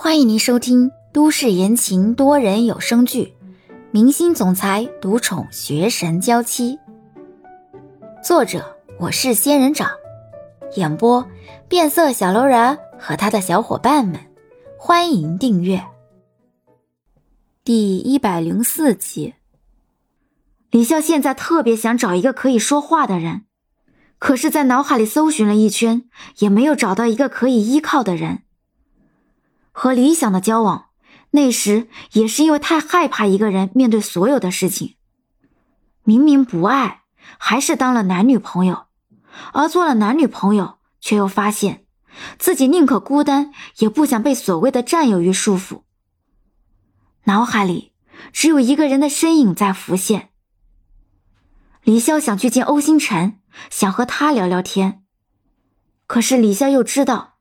欢迎您收听都市言情多人有声剧《明星总裁独宠学神娇妻》，作者我是仙人掌，演播变色小楼人和他的小伙伴们。欢迎订阅第一百零四集。李笑现在特别想找一个可以说话的人，可是，在脑海里搜寻了一圈，也没有找到一个可以依靠的人。和理想的交往，那时也是因为太害怕一个人面对所有的事情。明明不爱，还是当了男女朋友，而做了男女朋友，却又发现自己宁可孤单，也不想被所谓的占有欲束缚。脑海里只有一个人的身影在浮现。李潇想去见欧星辰，想和他聊聊天，可是李潇又知道。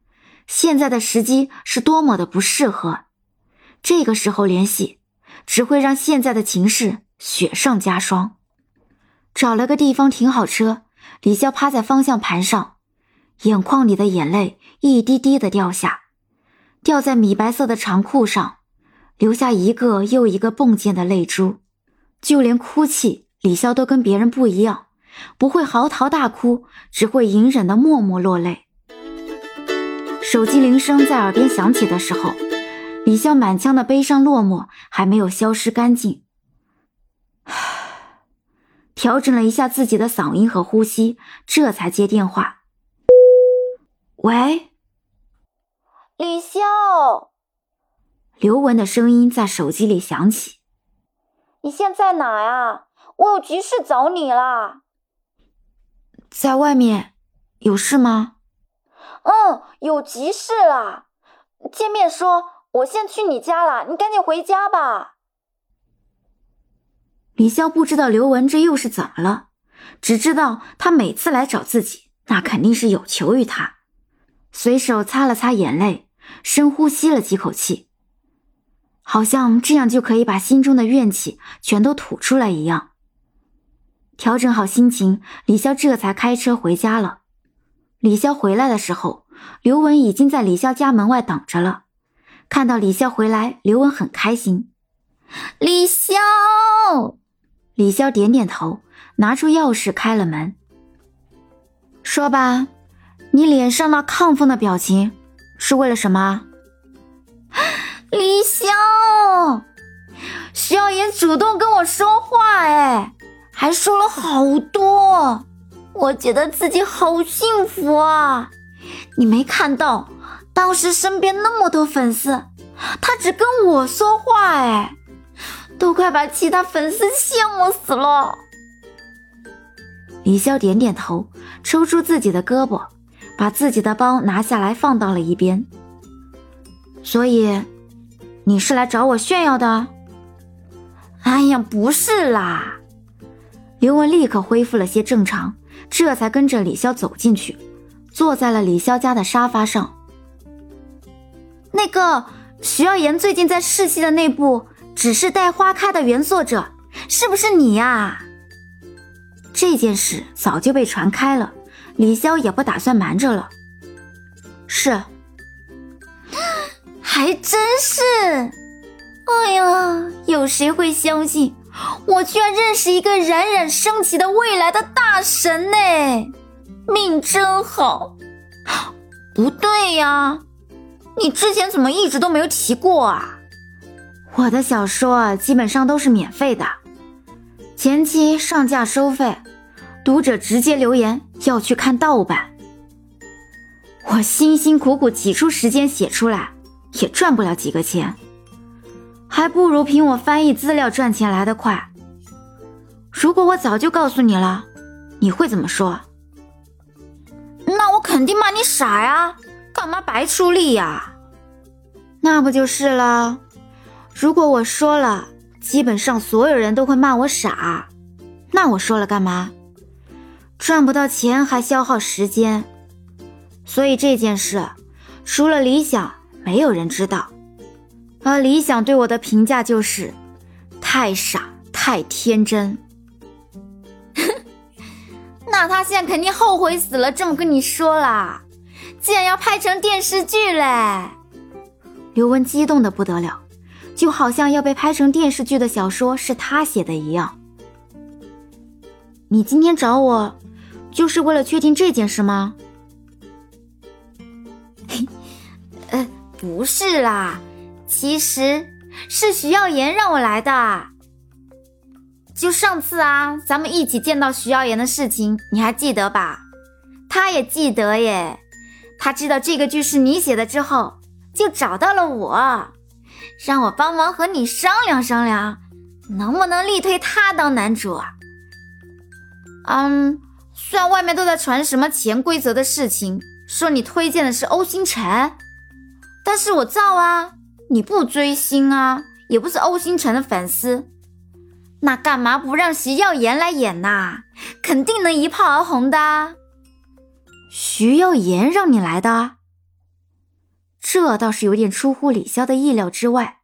现在的时机是多么的不适合，这个时候联系只会让现在的情势雪上加霜。找了个地方停好车，李潇趴在方向盘上，眼眶里的眼泪一滴滴的掉下，掉在米白色的长裤上，留下一个又一个迸溅的泪珠。就连哭泣，李潇都跟别人不一样，不会嚎啕大哭，只会隐忍的默默落泪。手机铃声在耳边响起的时候，李潇满腔的悲伤落寞还没有消失干净。调整了一下自己的嗓音和呼吸，这才接电话。喂，李潇，刘雯的声音在手机里响起。你现在哪呀？我有急事找你啦。在外面，有事吗？嗯，有急事啦！见面说，我先去你家了，你赶紧回家吧。李潇不知道刘文这又是怎么了，只知道他每次来找自己，那肯定是有求于他。随手擦了擦眼泪，深呼吸了几口气，好像这样就可以把心中的怨气全都吐出来一样。调整好心情，李潇这才开车回家了。李潇回来的时候，刘文已经在李潇家门外等着了。看到李潇回来，刘文很开心。李潇，李潇点点头，拿出钥匙开了门。说吧，你脸上那亢奋的表情是为了什么？李潇，徐耀言主动跟我说话，哎，还说了好多。我觉得自己好幸福啊！你没看到当时身边那么多粉丝，他只跟我说话，哎，都快把其他粉丝羡慕死了。李潇点点头，抽出自己的胳膊，把自己的包拿下来放到了一边。所以，你是来找我炫耀的？哎呀，不是啦！刘雯立刻恢复了些正常。这才跟着李潇走进去，坐在了李潇家的沙发上。那个徐耀言最近在试戏的那部《只是待花开》的原作者，是不是你呀？这件事早就被传开了，李潇也不打算瞒着了。是，还真是。哎呀，有谁会相信？我居然认识一个冉冉升起的未来的大神呢，命真好。不对呀，你之前怎么一直都没有提过啊？我的小说基本上都是免费的，前期上架收费，读者直接留言要去看盗版。我辛辛苦苦挤出时间写出来，也赚不了几个钱。还不如凭我翻译资料赚钱来得快。如果我早就告诉你了，你会怎么说？那我肯定骂你傻呀！干嘛白出力呀？那不就是了？如果我说了，基本上所有人都会骂我傻。那我说了干嘛？赚不到钱还消耗时间。所以这件事，除了理想，没有人知道。而理想对我的评价就是，太傻太天真。那他现在肯定后悔死了，这么跟你说啦，竟然要拍成电视剧嘞！刘雯激动的不得了，就好像要被拍成电视剧的小说是他写的一样。你今天找我，就是为了确定这件事吗？呃，不是啦，其实是徐耀言让我来的。就上次啊，咱们一起见到徐耀言的事情，你还记得吧？他也记得耶。他知道这个剧是你写的之后，就找到了我，让我帮忙和你商量商量，能不能力推他当男主？嗯，虽然外面都在传什么潜规则的事情，说你推荐的是欧星辰，但是我造啊，你不追星啊，也不是欧星辰的粉丝，那干嘛不让徐耀言来演呐？肯定能一炮而红的。徐耀言让你来的，这倒是有点出乎李潇的意料之外。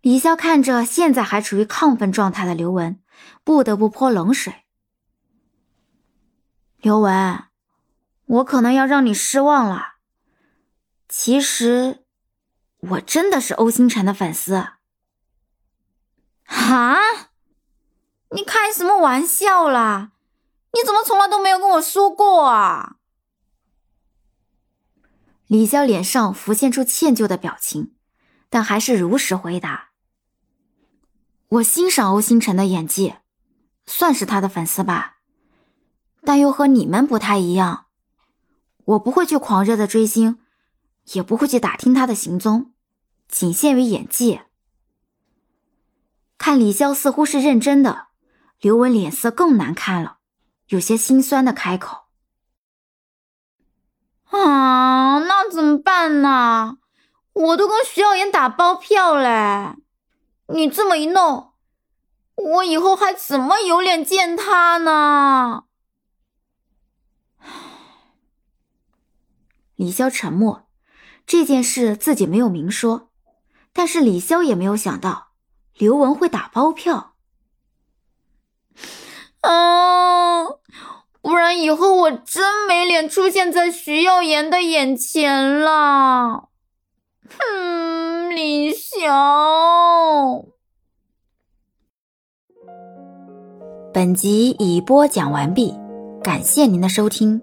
李潇看着现在还处于亢奋状态的刘雯，不得不泼冷水。刘雯，我可能要让你失望了。其实，我真的是欧星辰的粉丝。哈？你开什么玩笑啦？你怎么从来都没有跟我说过啊？李潇脸上浮现出歉疚的表情，但还是如实回答：“我欣赏欧星辰的演技，算是他的粉丝吧，但又和你们不太一样。我不会去狂热的追星，也不会去打听他的行踪，仅限于演技。”看李潇似乎是认真的，刘雯脸色更难看了，有些心酸的开口。啊，那怎么办呢？我都跟徐耀言打包票嘞，你这么一弄，我以后还怎么有脸见他呢？李潇沉默，这件事自己没有明说，但是李潇也没有想到刘雯会打包票。啊！不然以后我真没脸出现在徐耀言的眼前了。哼，李潇。本集已播讲完毕，感谢您的收听。